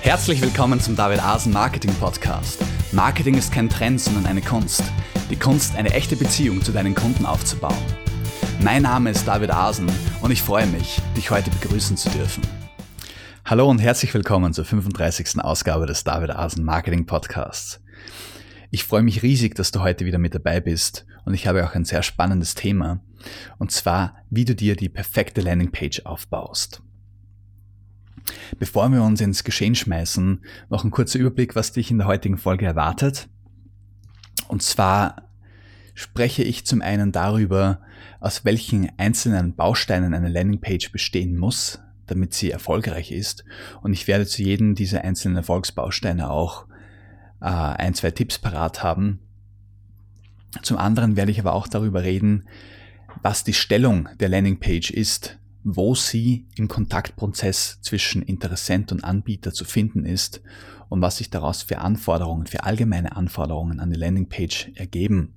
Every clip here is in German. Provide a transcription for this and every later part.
Herzlich willkommen zum David Asen Marketing Podcast. Marketing ist kein Trend, sondern eine Kunst. Die Kunst, eine echte Beziehung zu deinen Kunden aufzubauen. Mein Name ist David Asen und ich freue mich, dich heute begrüßen zu dürfen. Hallo und herzlich willkommen zur 35. Ausgabe des David Asen Marketing Podcasts. Ich freue mich riesig, dass du heute wieder mit dabei bist und ich habe auch ein sehr spannendes Thema und zwar, wie du dir die perfekte Landingpage aufbaust. Bevor wir uns ins Geschehen schmeißen, noch ein kurzer Überblick, was dich in der heutigen Folge erwartet. Und zwar spreche ich zum einen darüber, aus welchen einzelnen Bausteinen eine Landingpage bestehen muss, damit sie erfolgreich ist. Und ich werde zu jedem dieser einzelnen Erfolgsbausteine auch äh, ein, zwei Tipps parat haben. Zum anderen werde ich aber auch darüber reden, was die Stellung der Landingpage ist wo sie im Kontaktprozess zwischen Interessent und Anbieter zu finden ist und was sich daraus für Anforderungen, für allgemeine Anforderungen an die Landingpage ergeben.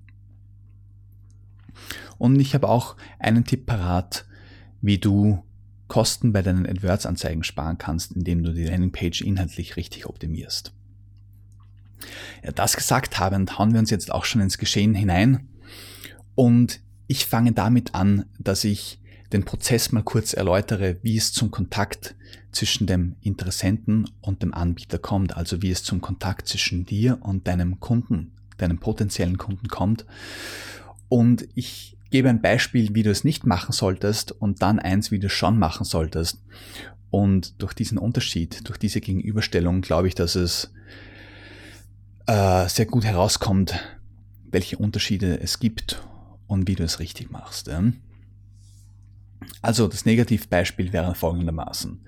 Und ich habe auch einen Tipp parat, wie du Kosten bei deinen AdWords-Anzeigen sparen kannst, indem du die Landingpage inhaltlich richtig optimierst. Ja, das gesagt habend, hauen wir uns jetzt auch schon ins Geschehen hinein. Und ich fange damit an, dass ich den Prozess mal kurz erläutere, wie es zum Kontakt zwischen dem Interessenten und dem Anbieter kommt, also wie es zum Kontakt zwischen dir und deinem Kunden, deinem potenziellen Kunden kommt. Und ich gebe ein Beispiel, wie du es nicht machen solltest und dann eins, wie du es schon machen solltest. Und durch diesen Unterschied, durch diese Gegenüberstellung glaube ich, dass es äh, sehr gut herauskommt, welche Unterschiede es gibt und wie du es richtig machst. Ja? Also das Negativbeispiel wäre folgendermaßen.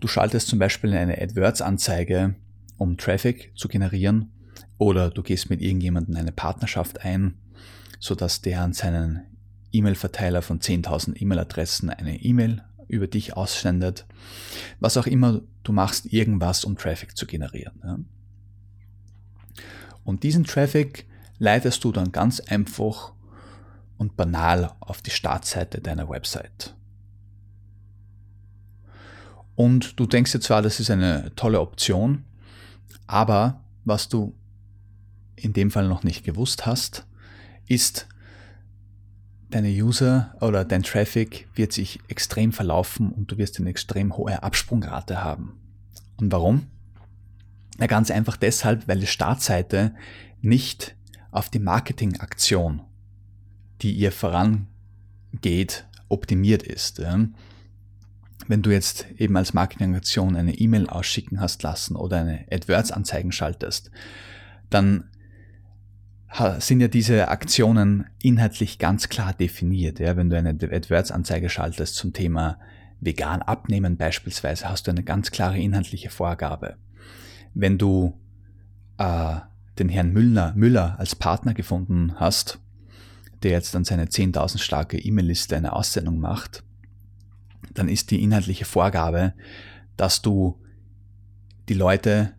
Du schaltest zum Beispiel eine AdWords-Anzeige, um Traffic zu generieren, oder du gehst mit irgendjemandem eine Partnerschaft ein, sodass der an seinen E-Mail-Verteiler von 10.000 E-Mail-Adressen eine E-Mail über dich aussendet. Was auch immer du machst, irgendwas, um Traffic zu generieren. Und diesen Traffic leitest du dann ganz einfach und banal auf die Startseite deiner Website. Und du denkst dir zwar, das ist eine tolle Option, aber was du in dem Fall noch nicht gewusst hast, ist, deine User oder dein Traffic wird sich extrem verlaufen und du wirst eine extrem hohe Absprungrate haben. Und warum? Ja, ganz einfach deshalb, weil die Startseite nicht auf die Marketingaktion die ihr vorangeht, optimiert ist. Wenn du jetzt eben als Marketingaktion eine E-Mail ausschicken hast lassen oder eine AdWords-Anzeigen schaltest, dann sind ja diese Aktionen inhaltlich ganz klar definiert. Ja, wenn du eine AdWords-Anzeige schaltest zum Thema vegan abnehmen beispielsweise, hast du eine ganz klare inhaltliche Vorgabe. Wenn du äh, den Herrn Müller, Müller als Partner gefunden hast der jetzt an seine 10.000 starke E-Mail-Liste eine Aussendung macht, dann ist die inhaltliche Vorgabe, dass du die Leute,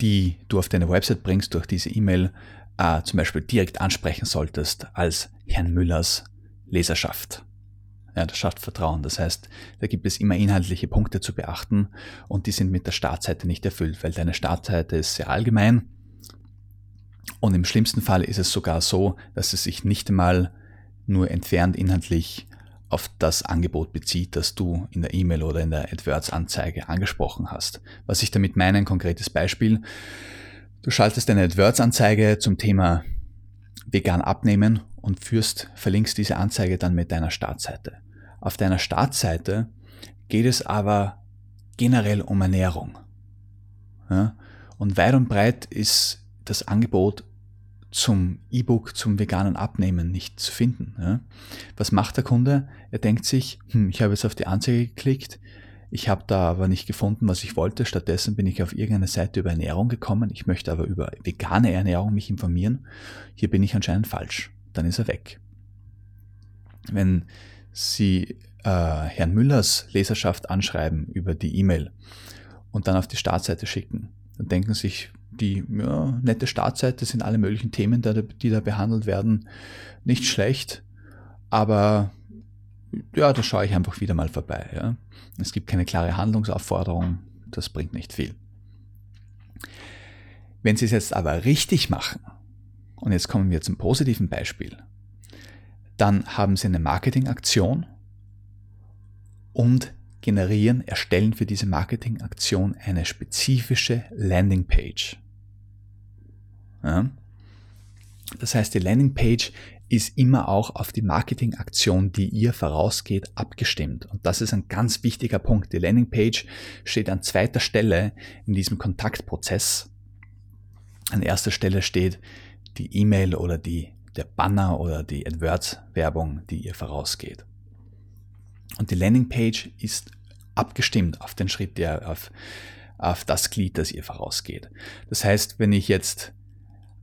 die du auf deine Website bringst durch diese E-Mail, äh, zum Beispiel direkt ansprechen solltest als Herrn Müllers Leserschaft. Ja, das schafft Vertrauen. Das heißt, da gibt es immer inhaltliche Punkte zu beachten und die sind mit der Startseite nicht erfüllt, weil deine Startseite ist sehr allgemein und im schlimmsten Fall ist es sogar so, dass es sich nicht einmal nur entfernt inhaltlich auf das Angebot bezieht, das du in der E-Mail oder in der AdWords-Anzeige angesprochen hast. Was ich damit meine, ein konkretes Beispiel. Du schaltest eine AdWords-Anzeige zum Thema vegan abnehmen und führst, verlinkst diese Anzeige dann mit deiner Startseite. Auf deiner Startseite geht es aber generell um Ernährung. Ja? Und weit und breit ist das Angebot zum E-Book, zum veganen Abnehmen nicht zu finden. Ja? Was macht der Kunde? Er denkt sich, hm, ich habe jetzt auf die Anzeige geklickt, ich habe da aber nicht gefunden, was ich wollte. Stattdessen bin ich auf irgendeine Seite über Ernährung gekommen. Ich möchte aber über vegane Ernährung mich informieren. Hier bin ich anscheinend falsch. Dann ist er weg. Wenn Sie äh, Herrn Müllers Leserschaft anschreiben über die E-Mail und dann auf die Startseite schicken, dann denken sich die ja, nette Startseite sind alle möglichen Themen, die da behandelt werden, nicht schlecht, aber ja, da schaue ich einfach wieder mal vorbei. Ja. Es gibt keine klare Handlungsaufforderung, das bringt nicht viel. Wenn Sie es jetzt aber richtig machen, und jetzt kommen wir zum positiven Beispiel, dann haben Sie eine Marketingaktion und generieren, erstellen für diese Marketingaktion eine spezifische Landingpage. Ja? Das heißt, die Landingpage ist immer auch auf die Marketingaktion, die ihr vorausgeht, abgestimmt. Und das ist ein ganz wichtiger Punkt. Die Landingpage steht an zweiter Stelle in diesem Kontaktprozess. An erster Stelle steht die E-Mail oder die, der Banner oder die AdWords-Werbung, die ihr vorausgeht. Und die Landingpage ist abgestimmt auf den Schritt, der auf, auf das Glied, das ihr vorausgeht. Das heißt, wenn ich jetzt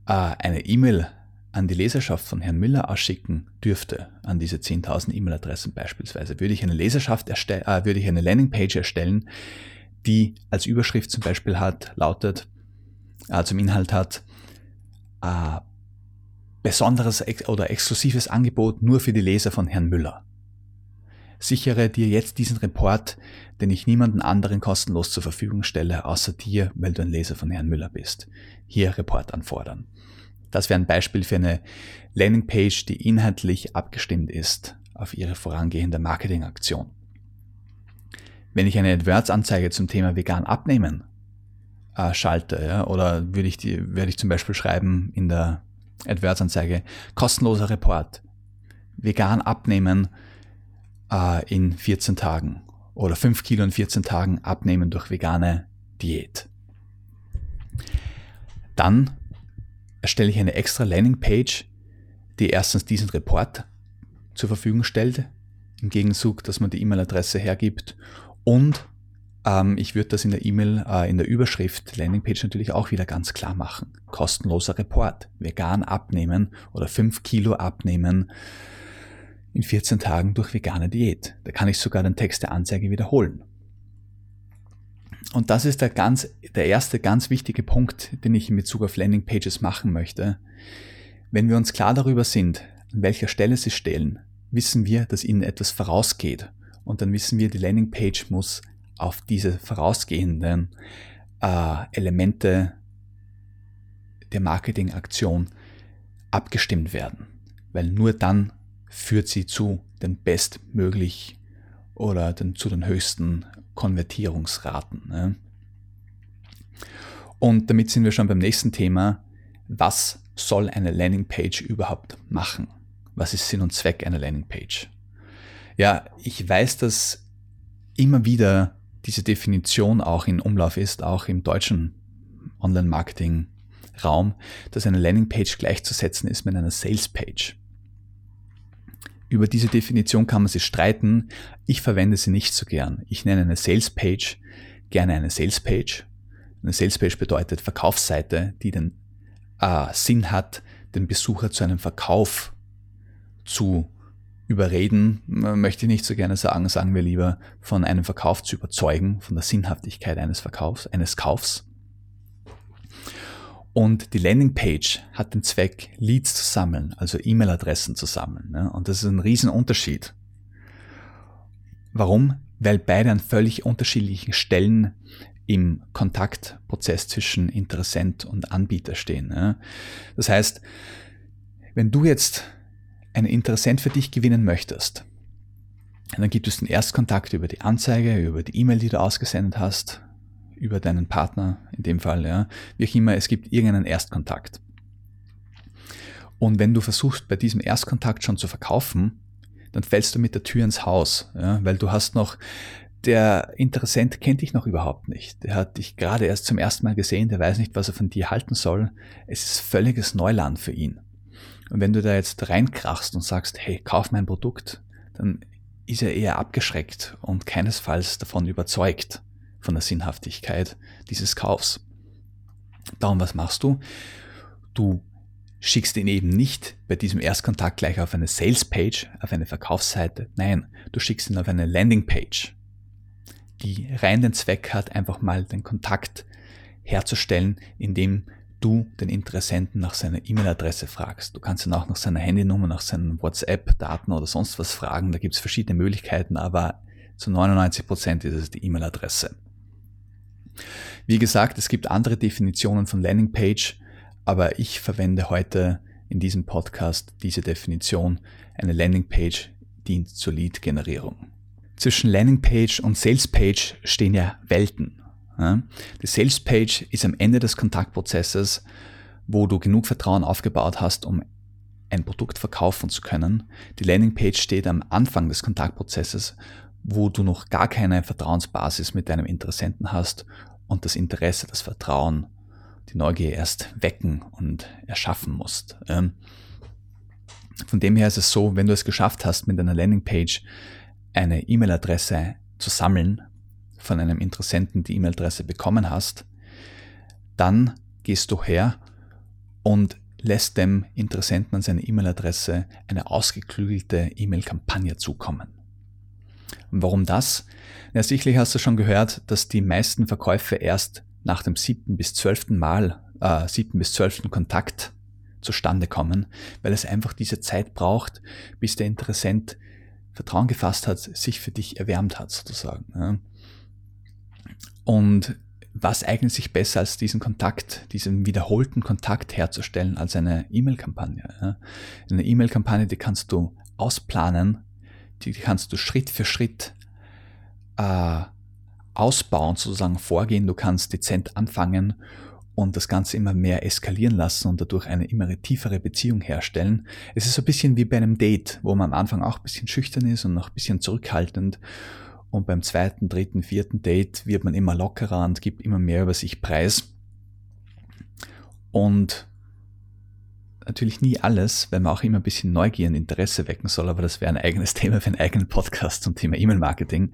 eine E-Mail an die Leserschaft von Herrn Müller ausschicken dürfte, an diese 10.000 E-Mail-Adressen beispielsweise, würde ich eine Leserschaft erstellen, äh, würde ich eine Landingpage erstellen, die als Überschrift zum Beispiel hat, lautet, äh, zum Inhalt hat, äh, besonderes oder exklusives Angebot nur für die Leser von Herrn Müller. Sichere dir jetzt diesen Report, den ich niemanden anderen kostenlos zur Verfügung stelle, außer dir, weil du ein Leser von Herrn Müller bist. Hier Report anfordern. Das wäre ein Beispiel für eine Landingpage, die inhaltlich abgestimmt ist auf ihre vorangehende Marketingaktion. Wenn ich eine AdWords-Anzeige zum Thema vegan abnehmen äh, schalte, ja, oder würde ich die, werde ich zum Beispiel schreiben in der AdWords-Anzeige, kostenloser Report, vegan abnehmen äh, in 14 Tagen oder 5 Kilo in 14 Tagen abnehmen durch vegane Diät. Dann erstelle ich eine extra Landingpage, die erstens diesen Report zur Verfügung stellt, im Gegenzug, dass man die E-Mail-Adresse hergibt und ähm, ich würde das in der E-Mail, äh, in der Überschrift Landingpage natürlich auch wieder ganz klar machen. Kostenloser Report, vegan abnehmen oder 5 Kilo abnehmen in 14 Tagen durch vegane Diät. Da kann ich sogar den Text der Anzeige wiederholen. Und das ist der, ganz, der erste ganz wichtige Punkt, den ich in Bezug auf Landingpages machen möchte. Wenn wir uns klar darüber sind, an welcher Stelle sie stehen, wissen wir, dass ihnen etwas vorausgeht. Und dann wissen wir, die Landingpage muss auf diese vorausgehenden äh, Elemente der Marketingaktion abgestimmt werden. Weil nur dann führt sie zu den bestmöglich oder den, zu den höchsten Konvertierungsraten. Ne? Und damit sind wir schon beim nächsten Thema. Was soll eine Landingpage überhaupt machen? Was ist Sinn und Zweck einer Landingpage? Ja, ich weiß, dass immer wieder diese Definition auch in Umlauf ist, auch im deutschen Online-Marketing-Raum, dass eine Landingpage gleichzusetzen ist mit einer Sales-Page. Über diese Definition kann man sich streiten. Ich verwende sie nicht so gern. Ich nenne eine Sales Page gerne eine Sales Page. Eine Sales Page bedeutet Verkaufsseite, die den äh, Sinn hat, den Besucher zu einem Verkauf zu überreden, möchte ich nicht so gerne sagen, sagen wir lieber, von einem Verkauf zu überzeugen, von der Sinnhaftigkeit eines Verkaufs, eines Kaufs. Und die Landingpage hat den Zweck, Leads zu sammeln, also E-Mail-Adressen zu sammeln. Ne? Und das ist ein Riesenunterschied. Warum? Weil beide an völlig unterschiedlichen Stellen im Kontaktprozess zwischen Interessent und Anbieter stehen. Ne? Das heißt, wenn du jetzt einen Interessent für dich gewinnen möchtest, dann gibt es den Erstkontakt über die Anzeige, über die E-Mail, die du ausgesendet hast, über deinen Partner in dem Fall, ja, wie auch immer, es gibt irgendeinen Erstkontakt. Und wenn du versuchst, bei diesem Erstkontakt schon zu verkaufen, dann fällst du mit der Tür ins Haus, ja, weil du hast noch, der Interessent kennt dich noch überhaupt nicht. Der hat dich gerade erst zum ersten Mal gesehen, der weiß nicht, was er von dir halten soll. Es ist völliges Neuland für ihn. Und wenn du da jetzt reinkrachst und sagst, hey, kauf mein Produkt, dann ist er eher abgeschreckt und keinesfalls davon überzeugt von der Sinnhaftigkeit dieses Kaufs. Darum, was machst du? Du schickst ihn eben nicht bei diesem Erstkontakt gleich auf eine Sales-Page, auf eine Verkaufsseite. Nein, du schickst ihn auf eine Landing-Page, die rein den Zweck hat, einfach mal den Kontakt herzustellen, indem du den Interessenten nach seiner E-Mail-Adresse fragst. Du kannst ihn auch nach seiner Handynummer, nach seinen WhatsApp-Daten oder sonst was fragen. Da gibt es verschiedene Möglichkeiten, aber zu 99 Prozent ist es die E-Mail-Adresse. Wie gesagt, es gibt andere Definitionen von Landingpage, aber ich verwende heute in diesem Podcast diese Definition. Eine Landingpage dient zur Lead-Generierung. Zwischen Landingpage und Salespage stehen ja Welten. Die Salespage ist am Ende des Kontaktprozesses, wo du genug Vertrauen aufgebaut hast, um ein Produkt verkaufen zu können. Die Landingpage steht am Anfang des Kontaktprozesses, wo du noch gar keine Vertrauensbasis mit deinem Interessenten hast und das Interesse, das Vertrauen, die Neugier erst wecken und erschaffen musst. Ähm, von dem her ist es so, wenn du es geschafft hast, mit einer Landingpage eine E-Mail-Adresse zu sammeln, von einem Interessenten die E-Mail-Adresse bekommen hast, dann gehst du her und lässt dem Interessenten an seine E-Mail-Adresse eine ausgeklügelte E-Mail-Kampagne zukommen. Und warum das? Ja, sicherlich hast du schon gehört, dass die meisten Verkäufe erst nach dem siebten bis zwölften Mal, äh, siebten bis zwölften Kontakt zustande kommen, weil es einfach diese Zeit braucht, bis der Interessent Vertrauen gefasst hat, sich für dich erwärmt hat sozusagen. Und was eignet sich besser als diesen Kontakt, diesen wiederholten Kontakt herzustellen als eine E-Mail-Kampagne? Eine E-Mail-Kampagne, die kannst du ausplanen, die kannst du Schritt für Schritt äh, ausbauen, sozusagen vorgehen. Du kannst dezent anfangen und das Ganze immer mehr eskalieren lassen und dadurch eine immer tiefere Beziehung herstellen. Es ist so ein bisschen wie bei einem Date, wo man am Anfang auch ein bisschen schüchtern ist und noch ein bisschen zurückhaltend. Und beim zweiten, dritten, vierten Date wird man immer lockerer und gibt immer mehr über sich preis. Und natürlich nie alles, weil man auch immer ein bisschen Neugier und Interesse wecken soll, aber das wäre ein eigenes Thema für einen eigenen Podcast zum Thema E-Mail-Marketing.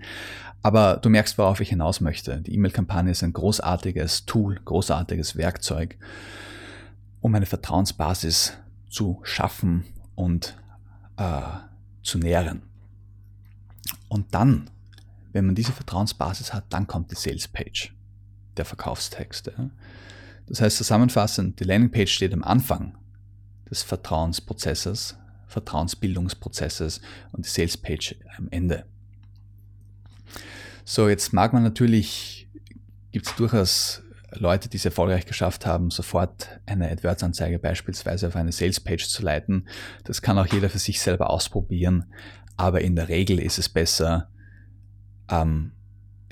Aber du merkst, worauf ich hinaus möchte. Die E-Mail-Kampagne ist ein großartiges Tool, großartiges Werkzeug, um eine Vertrauensbasis zu schaffen und äh, zu nähren. Und dann, wenn man diese Vertrauensbasis hat, dann kommt die Sales-Page, der Verkaufstext. Das heißt zusammenfassend, die Landing-Page steht am Anfang des Vertrauensprozesses, Vertrauensbildungsprozesses und die Sales Page am Ende. So, jetzt mag man natürlich, gibt es durchaus Leute, die es erfolgreich geschafft haben, sofort eine AdWords-Anzeige beispielsweise auf eine Sales-Page zu leiten. Das kann auch jeder für sich selber ausprobieren, aber in der Regel ist es besser, ähm,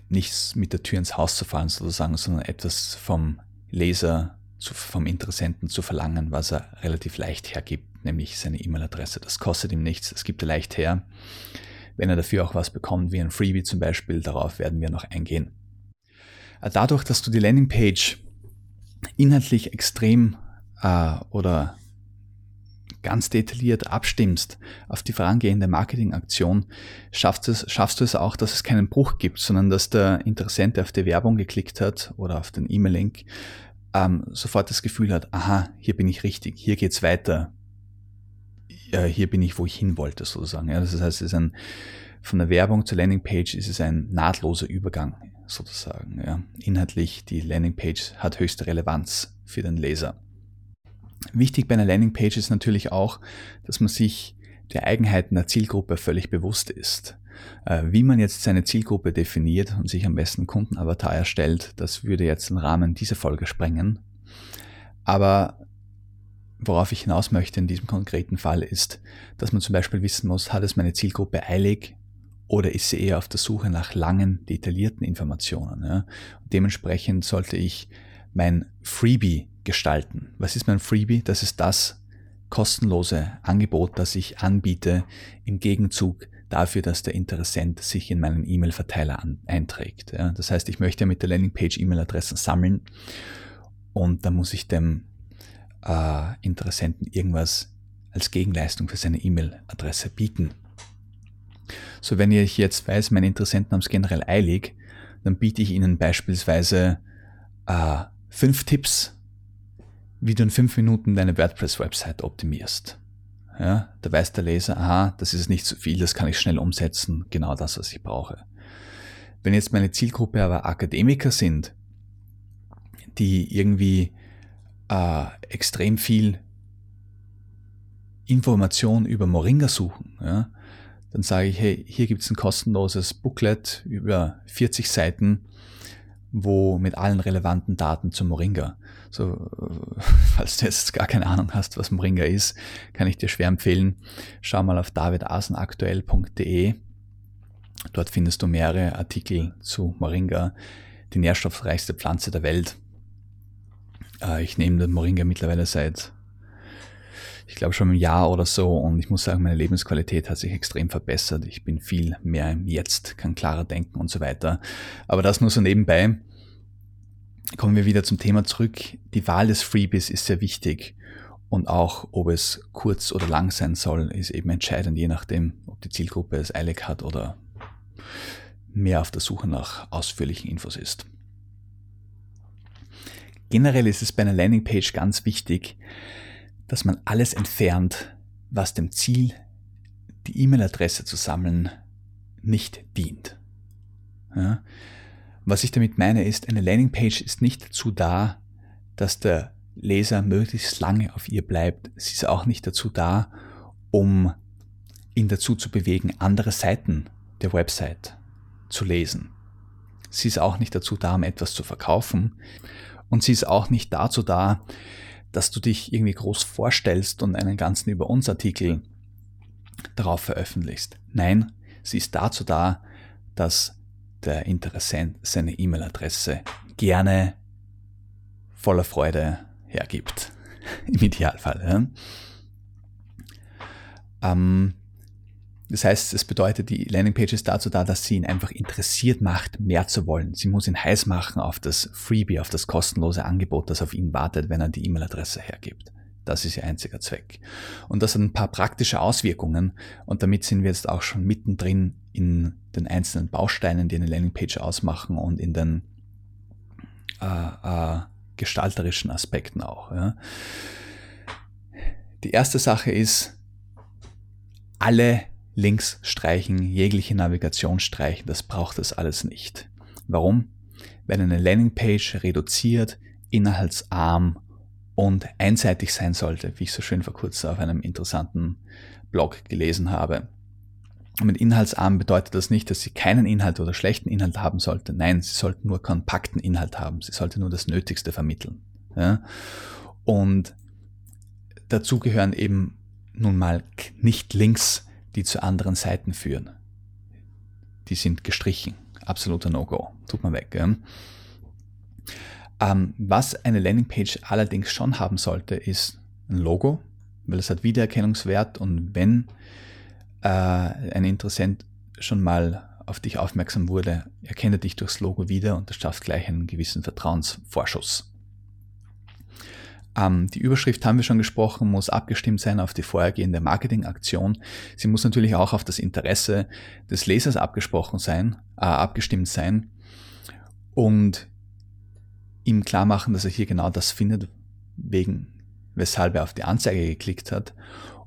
nicht mit der Tür ins Haus zu fallen sozusagen, sondern etwas vom Leser zu, vom Interessenten zu verlangen, was er relativ leicht hergibt, nämlich seine E-Mail-Adresse. Das kostet ihm nichts, das gibt er leicht her. Wenn er dafür auch was bekommt, wie ein Freebie zum Beispiel, darauf werden wir noch eingehen. Äh, dadurch, dass du die Landingpage inhaltlich extrem äh, oder ganz detailliert abstimmst auf die vorangehende Marketingaktion, schaffst, es, schaffst du es auch, dass es keinen Bruch gibt, sondern dass der Interessent auf die Werbung geklickt hat oder auf den E-Mail-Link ähm, sofort das Gefühl hat, aha, hier bin ich richtig, hier geht's weiter, ja, hier bin ich, wo ich hin wollte, sozusagen. Ja, das heißt, es ist ein, von der Werbung zur Landingpage ist es ein nahtloser Übergang, sozusagen. Ja. Inhaltlich, die Landingpage hat höchste Relevanz für den Leser. Wichtig bei einer Landingpage ist natürlich auch, dass man sich der Eigenheiten der Zielgruppe völlig bewusst ist. Äh, wie man jetzt seine Zielgruppe definiert und sich am besten Kundenavatar erstellt, das würde jetzt den Rahmen dieser Folge sprengen. Aber worauf ich hinaus möchte in diesem konkreten Fall ist, dass man zum Beispiel wissen muss, hat es meine Zielgruppe eilig oder ist sie eher auf der Suche nach langen, detaillierten Informationen. Ja? dementsprechend sollte ich mein Freebie gestalten. Was ist mein Freebie? Das ist das kostenlose Angebot, das ich anbiete im Gegenzug dafür, dass der Interessent sich in meinen E-Mail-Verteiler einträgt. Ja, das heißt, ich möchte mit der Landingpage E-Mail-Adressen sammeln und dann muss ich dem äh, Interessenten irgendwas als Gegenleistung für seine E-Mail-Adresse bieten. So, wenn ich jetzt weiß, meine Interessenten haben es generell eilig, dann biete ich ihnen beispielsweise äh, fünf Tipps, wie du in fünf Minuten deine WordPress-Website optimierst. Ja, da weiß der Leser, aha, das ist nicht zu viel, das kann ich schnell umsetzen, genau das, was ich brauche. Wenn jetzt meine Zielgruppe aber Akademiker sind, die irgendwie äh, extrem viel Information über Moringa suchen, ja, dann sage ich, hey, hier gibt es ein kostenloses Booklet über 40 Seiten, wo mit allen relevanten Daten zu Moringa. So, falls du jetzt gar keine Ahnung hast, was Moringa ist, kann ich dir schwer empfehlen. Schau mal auf davidasenaktuell.de. Dort findest du mehrere Artikel zu Moringa, die nährstoffreichste Pflanze der Welt. Äh, ich nehme den Moringa mittlerweile seit, ich glaube schon ein Jahr oder so und ich muss sagen, meine Lebensqualität hat sich extrem verbessert. Ich bin viel mehr im Jetzt, kann klarer denken und so weiter. Aber das nur so nebenbei. Kommen wir wieder zum Thema zurück. Die Wahl des Freebies ist sehr wichtig und auch, ob es kurz oder lang sein soll, ist eben entscheidend, je nachdem, ob die Zielgruppe es eilig hat oder mehr auf der Suche nach ausführlichen Infos ist. Generell ist es bei einer Landingpage ganz wichtig, dass man alles entfernt, was dem Ziel, die E-Mail-Adresse zu sammeln, nicht dient. Ja? Was ich damit meine ist, eine Landingpage ist nicht dazu da, dass der Leser möglichst lange auf ihr bleibt. Sie ist auch nicht dazu da, um ihn dazu zu bewegen, andere Seiten der Website zu lesen. Sie ist auch nicht dazu da, um etwas zu verkaufen. Und sie ist auch nicht dazu da, dass du dich irgendwie groß vorstellst und einen ganzen Über uns Artikel darauf veröffentlichst. Nein, sie ist dazu da, dass der Interessent seine E-Mail-Adresse gerne voller Freude hergibt. Im Idealfall. Ja. Ähm, das heißt, es bedeutet, die Landingpage ist dazu da, dass sie ihn einfach interessiert macht, mehr zu wollen. Sie muss ihn heiß machen auf das Freebie, auf das kostenlose Angebot, das auf ihn wartet, wenn er die E-Mail-Adresse hergibt. Das ist ihr einziger Zweck. Und das hat ein paar praktische Auswirkungen und damit sind wir jetzt auch schon mittendrin in den einzelnen Bausteinen, die eine Landingpage ausmachen und in den äh, äh, gestalterischen Aspekten auch. Ja. Die erste Sache ist, alle Links streichen, jegliche Navigation streichen, das braucht es alles nicht. Warum? Weil eine Landingpage reduziert, inhaltsarm und einseitig sein sollte, wie ich so schön vor kurzem auf einem interessanten Blog gelesen habe. Und mit inhaltsarm bedeutet das nicht, dass sie keinen Inhalt oder schlechten Inhalt haben sollte. Nein, sie sollten nur kompakten Inhalt haben. Sie sollte nur das Nötigste vermitteln. Ja? Und dazu gehören eben nun mal nicht Links die zu anderen Seiten führen. Die sind gestrichen. Absoluter No-Go. Tut man weg. Ähm, was eine Landingpage allerdings schon haben sollte, ist ein Logo, weil es hat Wiedererkennungswert und wenn äh, ein Interessent schon mal auf dich aufmerksam wurde, erkennt er dich durchs Logo wieder und das schafft gleich einen gewissen Vertrauensvorschuss. Ähm, die Überschrift haben wir schon gesprochen, muss abgestimmt sein auf die vorhergehende Marketingaktion. Sie muss natürlich auch auf das Interesse des Lesers abgesprochen sein, äh, abgestimmt sein und ihm klar machen, dass er hier genau das findet, wegen weshalb er auf die Anzeige geklickt hat.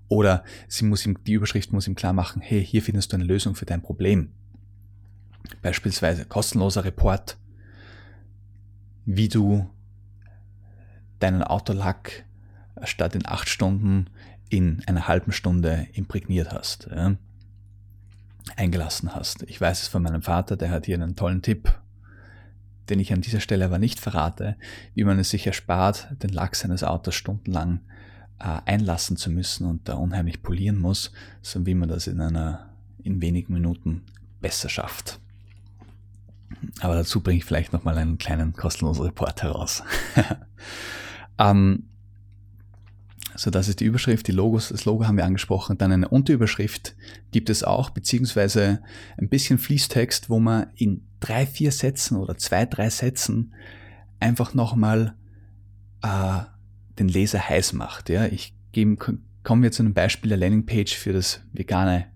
Oder sie muss ihm, die Überschrift muss ihm klar machen, hey, hier findest du eine Lösung für dein Problem. Beispielsweise kostenloser Report, wie du deinen Autolack statt in acht Stunden in einer halben Stunde imprägniert hast, ja, eingelassen hast. Ich weiß es von meinem Vater, der hat hier einen tollen Tipp, den ich an dieser Stelle aber nicht verrate, wie man es sich erspart, den Lack seines Autos stundenlang äh, einlassen zu müssen und da unheimlich polieren muss, sondern wie man das in einer, in wenigen Minuten besser schafft. Aber dazu bringe ich vielleicht nochmal einen kleinen kostenlosen Report heraus. Ähm, so, das ist die Überschrift, die Logos, das Logo haben wir angesprochen. Dann eine Unterüberschrift gibt es auch, beziehungsweise ein bisschen Fließtext, wo man in drei, vier Sätzen oder zwei, drei Sätzen einfach nochmal äh, den Leser heiß macht. Ja, ich gebe, kommen wir zu einem Beispiel der Landingpage für das vegane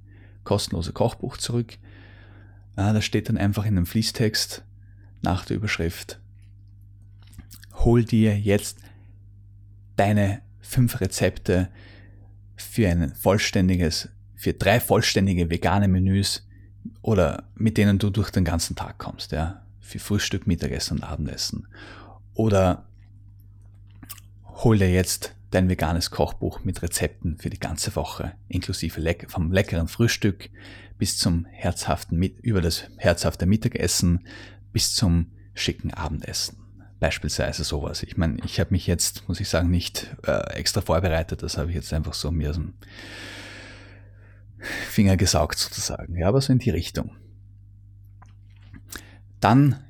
kostenlose Kochbuch zurück. Ja, da steht dann einfach in einem Fließtext nach der Überschrift, hol dir jetzt deine fünf Rezepte für ein vollständiges, für drei vollständige vegane Menüs oder mit denen du durch den ganzen Tag kommst, ja, für Frühstück, Mittagessen und Abendessen. Oder hol dir jetzt dein veganes Kochbuch mit Rezepten für die ganze Woche, inklusive leck vom leckeren Frühstück bis zum herzhaften, über das herzhafte Mittagessen bis zum schicken Abendessen. Beispielsweise sowas. Ich meine, ich habe mich jetzt, muss ich sagen, nicht äh, extra vorbereitet. Das habe ich jetzt einfach so mir aus dem Finger gesaugt sozusagen. Ja, aber so in die Richtung. Dann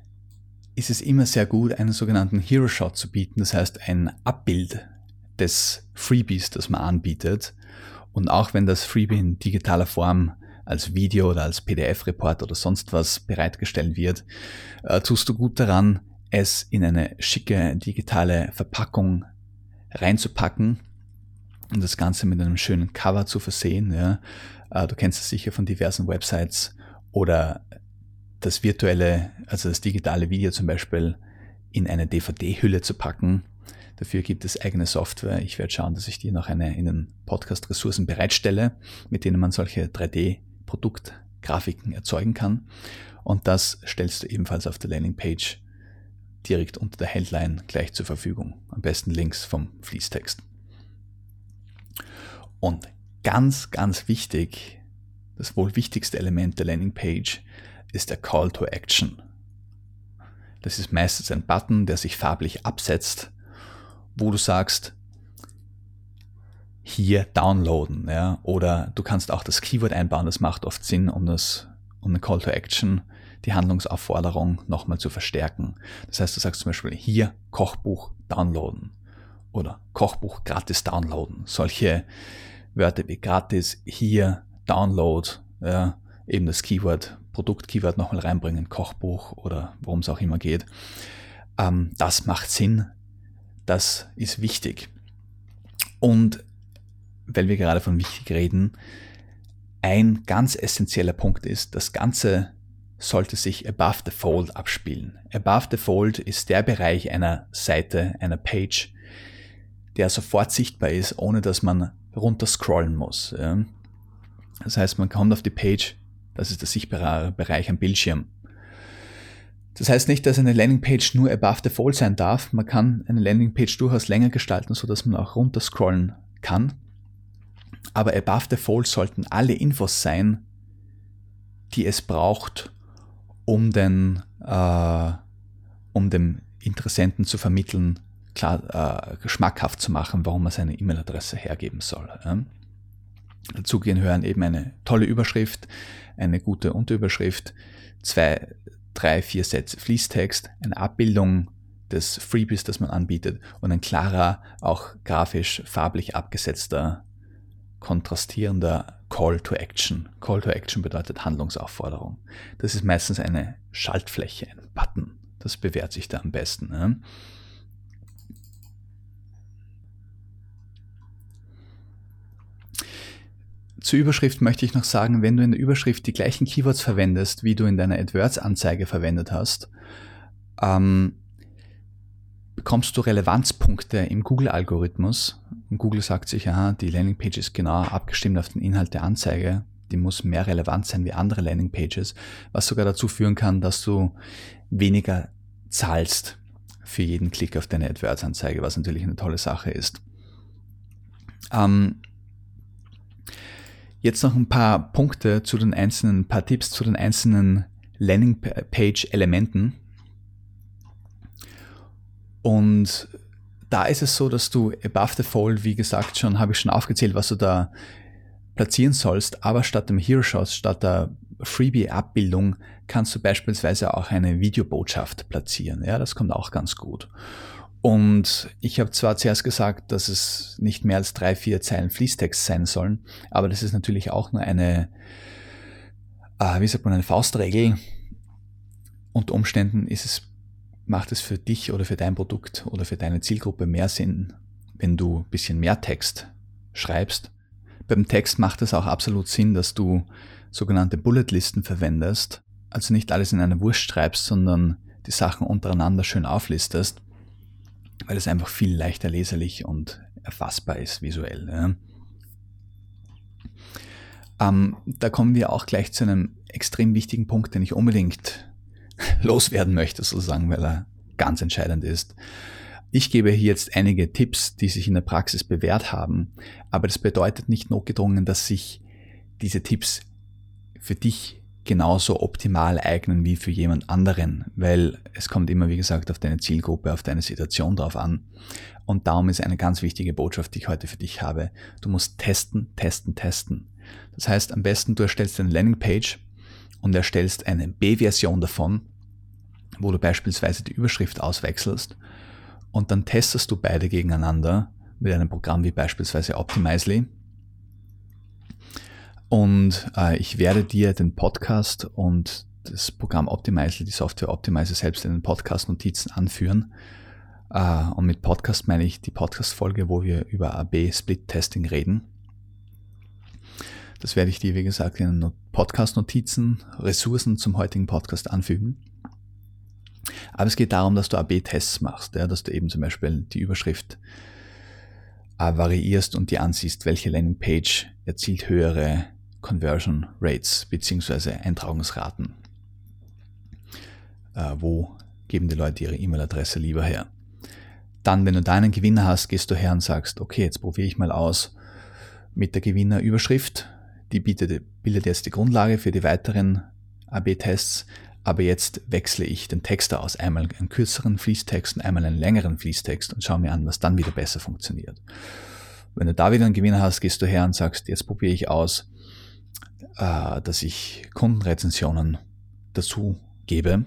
ist es immer sehr gut, einen sogenannten Hero Shot zu bieten. Das heißt, ein Abbild des Freebies, das man anbietet. Und auch wenn das Freebie in digitaler Form als Video oder als PDF-Report oder sonst was bereitgestellt wird, äh, tust du gut daran, es in eine schicke digitale Verpackung reinzupacken und das Ganze mit einem schönen Cover zu versehen. Ja. Äh, du kennst es sicher von diversen Websites oder das virtuelle, also das digitale Video zum Beispiel in eine DVD-Hülle zu packen. Dafür gibt es eigene Software. Ich werde schauen, dass ich die noch eine in den Podcast-Ressourcen bereitstelle, mit denen man solche 3D-Produktgrafiken erzeugen kann. Und das stellst du ebenfalls auf der Landingpage direkt unter der Headline gleich zur Verfügung. Am besten links vom Fließtext. Und ganz, ganz wichtig, das wohl wichtigste Element der Landingpage ist der Call to Action. Das ist meistens ein Button, der sich farblich absetzt, wo du sagst, hier downloaden, ja, oder du kannst auch das Keyword einbauen, das macht oft Sinn, um das, um eine Call to Action die Handlungsaufforderung nochmal zu verstärken. Das heißt, du sagst zum Beispiel hier Kochbuch downloaden oder Kochbuch gratis downloaden. Solche Wörter wie gratis, hier, Download, ja, eben das Keyword, Produkt-Keyword nochmal reinbringen, Kochbuch oder worum es auch immer geht. Ähm, das macht Sinn, das ist wichtig. Und weil wir gerade von wichtig reden, ein ganz essentieller Punkt ist, das Ganze sollte sich above the fold abspielen. Above the fold ist der Bereich einer Seite, einer Page, der sofort sichtbar ist, ohne dass man runter scrollen muss. Das heißt, man kommt auf die Page, das ist der sichtbare Bereich am Bildschirm. Das heißt nicht, dass eine Landingpage nur above the fold sein darf. Man kann eine Landingpage durchaus länger gestalten, so dass man auch runter scrollen kann. Aber above the fold sollten alle Infos sein, die es braucht, um den, äh, um dem Interessenten zu vermitteln, klar, äh, schmackhaft zu machen, warum er seine E-Mail-Adresse hergeben soll. Ja. Dazu gehen hören eben eine tolle Überschrift, eine gute Unterüberschrift, zwei, drei, vier Sätze Fließtext, eine Abbildung des Freebies, das man anbietet und ein klarer, auch grafisch farblich abgesetzter, kontrastierender Call to Action. Call to Action bedeutet Handlungsaufforderung. Das ist meistens eine Schaltfläche, ein Button. Das bewährt sich da am besten. Ne? Zur Überschrift möchte ich noch sagen, wenn du in der Überschrift die gleichen Keywords verwendest, wie du in deiner AdWords-Anzeige verwendet hast, ähm, bekommst du Relevanzpunkte im Google-Algorithmus. Google sagt sich, aha, die Landingpage ist genau abgestimmt auf den Inhalt der Anzeige. Die muss mehr relevant sein wie andere Landingpages, was sogar dazu führen kann, dass du weniger zahlst für jeden Klick auf deine AdWords-Anzeige, was natürlich eine tolle Sache ist. Ähm, jetzt noch ein paar Punkte zu den einzelnen, ein paar Tipps zu den einzelnen Landingpage-Elementen. Und da ist es so, dass du above the fold, wie gesagt, schon habe ich schon aufgezählt, was du da platzieren sollst, aber statt dem Hero Shot, statt der Freebie-Abbildung kannst du beispielsweise auch eine Videobotschaft platzieren. Ja, das kommt auch ganz gut. Und ich habe zwar zuerst gesagt, dass es nicht mehr als drei, vier Zeilen Fließtext sein sollen, aber das ist natürlich auch nur eine, äh, wie sagt man, eine Faustregel. Unter Umständen ist es macht es für dich oder für dein Produkt oder für deine Zielgruppe mehr Sinn, wenn du ein bisschen mehr Text schreibst. Beim Text macht es auch absolut Sinn, dass du sogenannte Bulletlisten verwendest, also nicht alles in eine Wurst schreibst, sondern die Sachen untereinander schön auflistest, weil es einfach viel leichter leserlich und erfassbar ist visuell. Ja. Ähm, da kommen wir auch gleich zu einem extrem wichtigen Punkt, den ich unbedingt loswerden möchte, sozusagen, weil er ganz entscheidend ist. Ich gebe hier jetzt einige Tipps, die sich in der Praxis bewährt haben, aber das bedeutet nicht notgedrungen, dass sich diese Tipps für dich genauso optimal eignen wie für jemand anderen, weil es kommt immer, wie gesagt, auf deine Zielgruppe, auf deine Situation drauf an. Und darum ist eine ganz wichtige Botschaft, die ich heute für dich habe. Du musst testen, testen, testen. Das heißt, am besten du erstellst eine Landingpage und erstellst eine B-Version davon, wo du beispielsweise die Überschrift auswechselst und dann testest du beide gegeneinander mit einem Programm wie beispielsweise Optimizely und äh, ich werde dir den Podcast und das Programm Optimizer, die Software Optimizer selbst in den Podcast-Notizen anführen. Äh, und mit Podcast meine ich die Podcast-Folge, wo wir über AB-Split-Testing reden. Das werde ich dir, wie gesagt, in Podcast-Notizen, Ressourcen zum heutigen Podcast anfügen. Aber es geht darum, dass du AB-Tests machst, ja, dass du eben zum Beispiel die Überschrift äh, variierst und dir ansiehst, welche Landingpage erzielt höhere Conversion Rates beziehungsweise Eintragungsraten. Äh, wo geben die Leute ihre E-Mail-Adresse lieber her? Dann, wenn du da einen Gewinner hast, gehst du her und sagst, okay, jetzt probiere ich mal aus mit der Gewinnerüberschrift. Die bietet, bildet jetzt die Grundlage für die weiteren AB-Tests. Aber jetzt wechsle ich den Text aus. Einmal einen kürzeren Fließtext und einmal einen längeren Fließtext und schaue mir an, was dann wieder besser funktioniert. Wenn du da wieder einen Gewinner hast, gehst du her und sagst, jetzt probiere ich aus, äh, dass ich Kundenrezensionen dazu gebe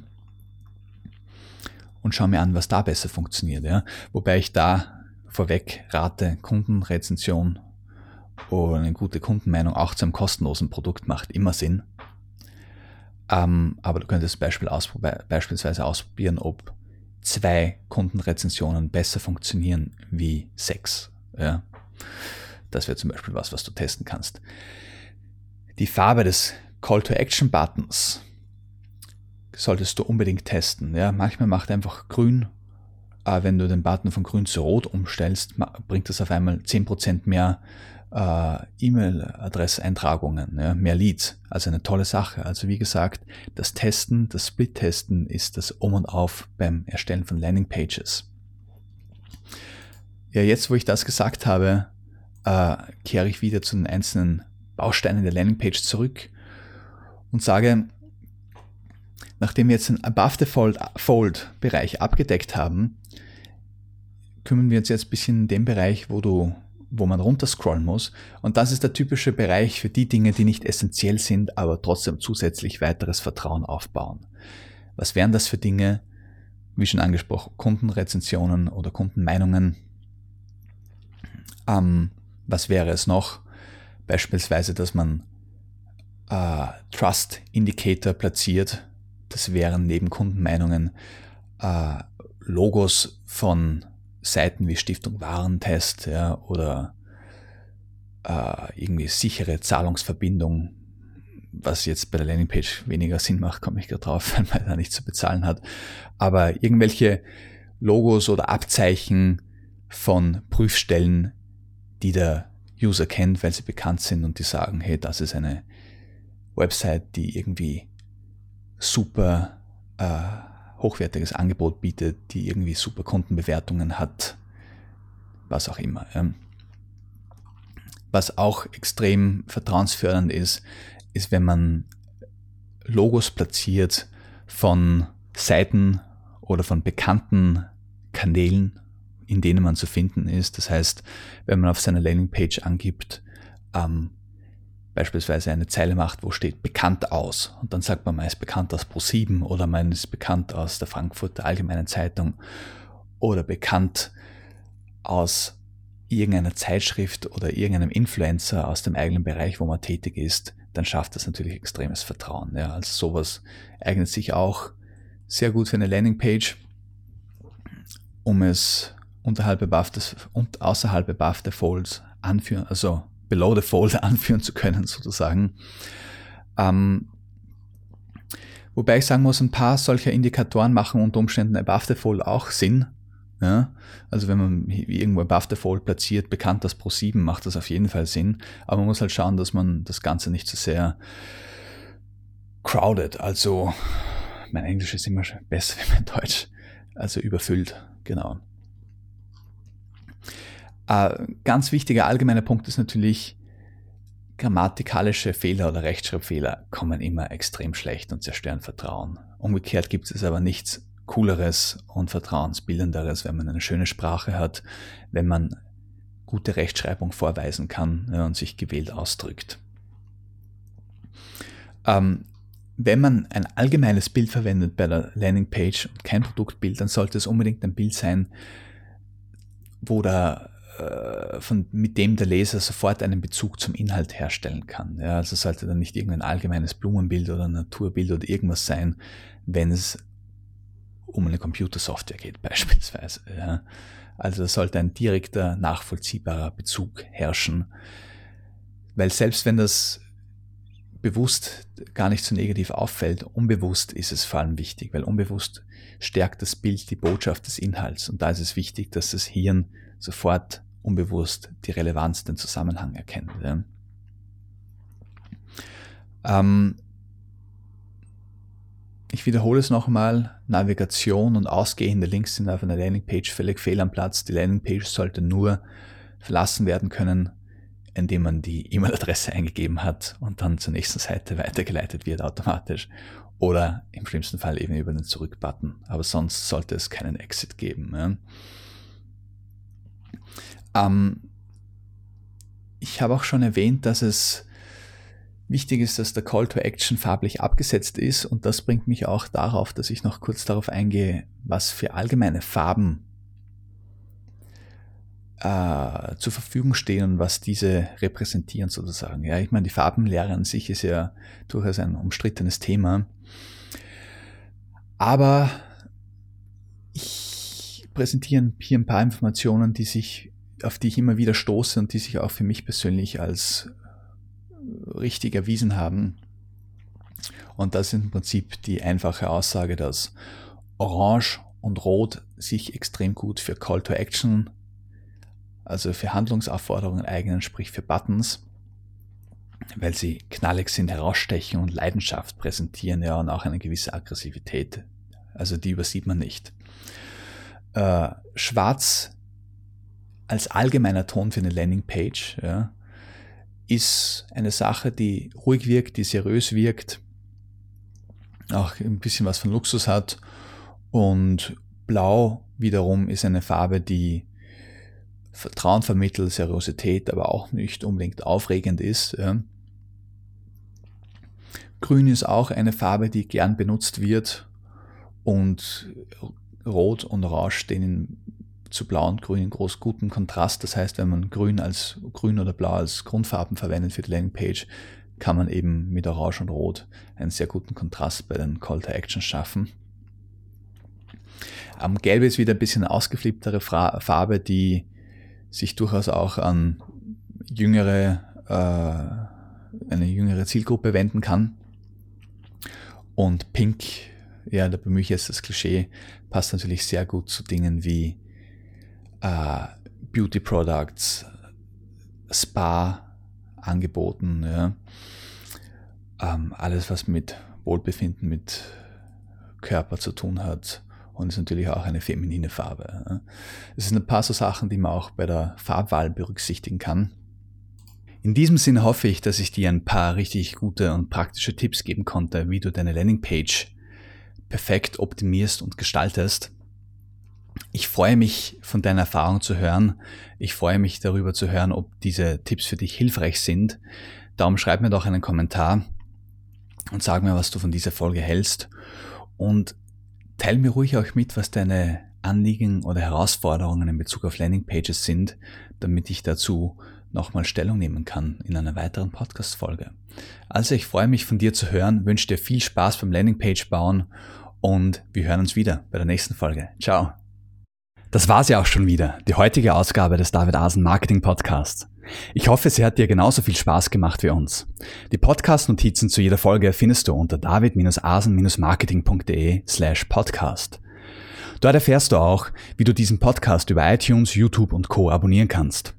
und schaue mir an, was da besser funktioniert. Ja? Wobei ich da vorweg rate, Kundenrezension oder eine gute Kundenmeinung auch zu einem kostenlosen Produkt macht immer Sinn. Ähm, aber du könntest Beispiel ausprob beispielsweise ausprobieren, ob zwei Kundenrezensionen besser funktionieren wie sechs. Ja? Das wäre zum Beispiel was, was du testen kannst. Die Farbe des Call to Action Buttons solltest du unbedingt testen. Ja, manchmal macht einfach grün, äh, wenn du den Button von grün zu rot umstellst, bringt das auf einmal 10% mehr äh, E-Mail-Adresseintragungen, ja, mehr Leads. Also eine tolle Sache. Also wie gesagt, das Testen, das Split-Testen ist das Um und Auf beim Erstellen von Landing-Pages. Ja, jetzt wo ich das gesagt habe, äh, kehre ich wieder zu den einzelnen Bausteine der Landingpage zurück und sage, nachdem wir jetzt den Above the Fold, Fold Bereich abgedeckt haben, kümmern wir uns jetzt ein bisschen in den Bereich, wo du wo man runterscrollen muss. Und das ist der typische Bereich für die Dinge, die nicht essentiell sind, aber trotzdem zusätzlich weiteres Vertrauen aufbauen. Was wären das für Dinge? Wie schon angesprochen, Kundenrezensionen oder Kundenmeinungen. Ähm, was wäre es noch? Beispielsweise, dass man äh, Trust Indicator platziert. Das wären neben Kundenmeinungen äh, Logos von Seiten wie Stiftung Warentest ja, oder äh, irgendwie sichere Zahlungsverbindung, was jetzt bei der Landingpage weniger Sinn macht, komme ich gerade drauf, weil man da nichts zu bezahlen hat. Aber irgendwelche Logos oder Abzeichen von Prüfstellen, die der User kennt, weil sie bekannt sind und die sagen, hey, das ist eine Website, die irgendwie super äh, hochwertiges Angebot bietet, die irgendwie super Kundenbewertungen hat, was auch immer. Was auch extrem vertrauensfördernd ist, ist, wenn man Logos platziert von Seiten oder von bekannten Kanälen in denen man zu finden ist. Das heißt, wenn man auf seiner Landingpage angibt, ähm, beispielsweise eine Zeile macht, wo steht bekannt aus und dann sagt man, man ist bekannt aus Pro7 oder man ist bekannt aus der Frankfurter Allgemeinen Zeitung oder bekannt aus irgendeiner Zeitschrift oder irgendeinem Influencer aus dem eigenen Bereich, wo man tätig ist, dann schafft das natürlich extremes Vertrauen. Ja, also sowas eignet sich auch sehr gut für eine Landingpage, um es unterhalb und außerhalb the folds anführen, also below the fold anführen zu können, sozusagen. Ähm, wobei ich sagen muss, ein paar solcher Indikatoren machen unter Umständen above the fold auch Sinn. Ja? Also wenn man irgendwo above the fold platziert, bekannt als Pro 7, macht das auf jeden Fall Sinn. Aber man muss halt schauen, dass man das Ganze nicht zu so sehr crowded, also mein Englisch ist immer besser wie mein Deutsch, also überfüllt, genau. Äh, ganz wichtiger allgemeiner Punkt ist natürlich, grammatikalische Fehler oder Rechtschreibfehler kommen immer extrem schlecht und zerstören Vertrauen. Umgekehrt gibt es aber nichts Cooleres und Vertrauensbildenderes, wenn man eine schöne Sprache hat, wenn man gute Rechtschreibung vorweisen kann und sich gewählt ausdrückt. Ähm, wenn man ein allgemeines Bild verwendet bei der Landingpage und kein Produktbild, dann sollte es unbedingt ein Bild sein, wo der, von, mit dem der Leser sofort einen Bezug zum Inhalt herstellen kann. Ja, also sollte dann nicht irgendein allgemeines Blumenbild oder Naturbild oder irgendwas sein, wenn es um eine Computersoftware geht beispielsweise. Ja. Also sollte ein direkter, nachvollziehbarer Bezug herrschen. Weil selbst wenn das bewusst gar nicht so negativ auffällt, unbewusst ist es vor allem wichtig, weil unbewusst stärkt das Bild die Botschaft des Inhalts. Und da ist es wichtig, dass das Hirn sofort unbewusst die Relevanz, den Zusammenhang erkennt. Ja. Ähm, ich wiederhole es nochmal, Navigation und ausgehende Links sind auf einer Landingpage völlig fehl am Platz. Die Landingpage sollte nur verlassen werden können, indem man die E-Mail-Adresse eingegeben hat und dann zur nächsten Seite weitergeleitet wird automatisch. Oder im schlimmsten Fall eben über den Zurück-Button. Aber sonst sollte es keinen Exit geben. Ja. Ähm, ich habe auch schon erwähnt, dass es Wichtig ist, dass der Call to Action farblich abgesetzt ist und das bringt mich auch darauf, dass ich noch kurz darauf eingehe, was für allgemeine Farben äh, zur Verfügung stehen und was diese repräsentieren sozusagen. Ja, ich meine, die Farbenlehre an sich ist ja durchaus ein umstrittenes Thema. Aber ich präsentiere hier ein paar Informationen, die sich, auf die ich immer wieder stoße und die sich auch für mich persönlich als richtig erwiesen haben. Und das ist im Prinzip die einfache Aussage, dass Orange und Rot sich extrem gut für Call to Action, also für Handlungsaufforderungen eignen, sprich für Buttons, weil sie knallig sind, herausstechen und Leidenschaft präsentieren, ja, und auch eine gewisse Aggressivität. Also die übersieht man nicht. Äh, Schwarz als allgemeiner Ton für eine Landingpage, ja, ist eine Sache, die ruhig wirkt, die seriös wirkt, auch ein bisschen was von Luxus hat. Und Blau wiederum ist eine Farbe, die Vertrauen vermittelt, Seriosität, aber auch nicht unbedingt aufregend ist. Ja. Grün ist auch eine Farbe, die gern benutzt wird und Rot und Orange stehen zu Blau und Grün in groß guten Kontrast. Das heißt, wenn man Grün als Grün oder Blau als Grundfarben verwendet für die Landingpage, kann man eben mit Orange und Rot einen sehr guten Kontrast bei den Call to Action schaffen. Am Gelb ist wieder ein bisschen ausgeflipptere Farbe, die sich durchaus auch an jüngere, äh, eine jüngere Zielgruppe wenden kann. Und Pink, ja, da bemühe ich jetzt das Klischee, passt natürlich sehr gut zu Dingen wie äh, Beauty Products, Spa angeboten, ja. Ähm, alles was mit Wohlbefinden, mit Körper zu tun hat und ist natürlich auch eine feminine Farbe. Ja. Es sind ein paar so Sachen, die man auch bei der Farbwahl berücksichtigen kann. In diesem Sinne hoffe ich, dass ich dir ein paar richtig gute und praktische Tipps geben konnte, wie du deine Landingpage perfekt optimierst und gestaltest. Ich freue mich, von deiner Erfahrung zu hören. Ich freue mich darüber zu hören, ob diese Tipps für dich hilfreich sind. Darum schreib mir doch einen Kommentar und sag mir, was du von dieser Folge hältst. Und teil mir ruhig auch mit, was deine Anliegen oder Herausforderungen in Bezug auf Landingpages sind, damit ich dazu nochmal Stellung nehmen kann in einer weiteren Podcast-Folge. Also ich freue mich von dir zu hören, wünsche dir viel Spaß beim Landingpage bauen und wir hören uns wieder bei der nächsten Folge. Ciao! Das war's ja auch schon wieder, die heutige Ausgabe des David Asen Marketing Podcasts. Ich hoffe, sie hat dir genauso viel Spaß gemacht wie uns. Die Podcast-Notizen zu jeder Folge findest du unter david-asen-marketing.de slash podcast. Dort erfährst du auch, wie du diesen Podcast über iTunes, YouTube und Co. abonnieren kannst.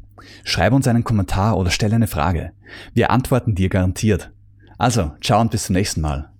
Schreib uns einen Kommentar oder stell eine Frage. Wir antworten dir garantiert. Also, ciao und bis zum nächsten Mal.